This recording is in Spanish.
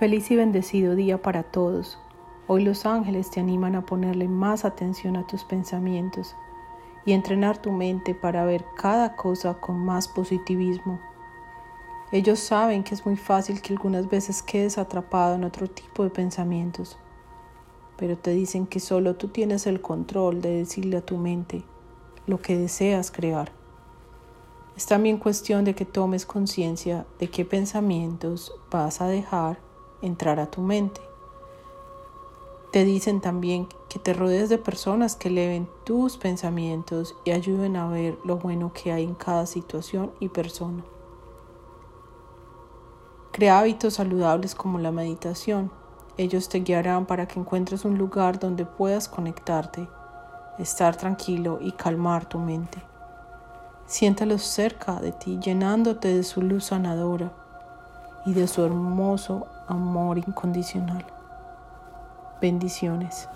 Feliz y bendecido día para todos. Hoy los ángeles te animan a ponerle más atención a tus pensamientos y entrenar tu mente para ver cada cosa con más positivismo. Ellos saben que es muy fácil que algunas veces quedes atrapado en otro tipo de pensamientos, pero te dicen que solo tú tienes el control de decirle a tu mente lo que deseas crear. Es también cuestión de que tomes conciencia de qué pensamientos vas a dejar entrar a tu mente. Te dicen también que te rodees de personas que eleven tus pensamientos y ayuden a ver lo bueno que hay en cada situación y persona. Crea hábitos saludables como la meditación. Ellos te guiarán para que encuentres un lugar donde puedas conectarte, estar tranquilo y calmar tu mente. Siéntalos cerca de ti, llenándote de su luz sanadora y de su hermoso amor incondicional. Bendiciones.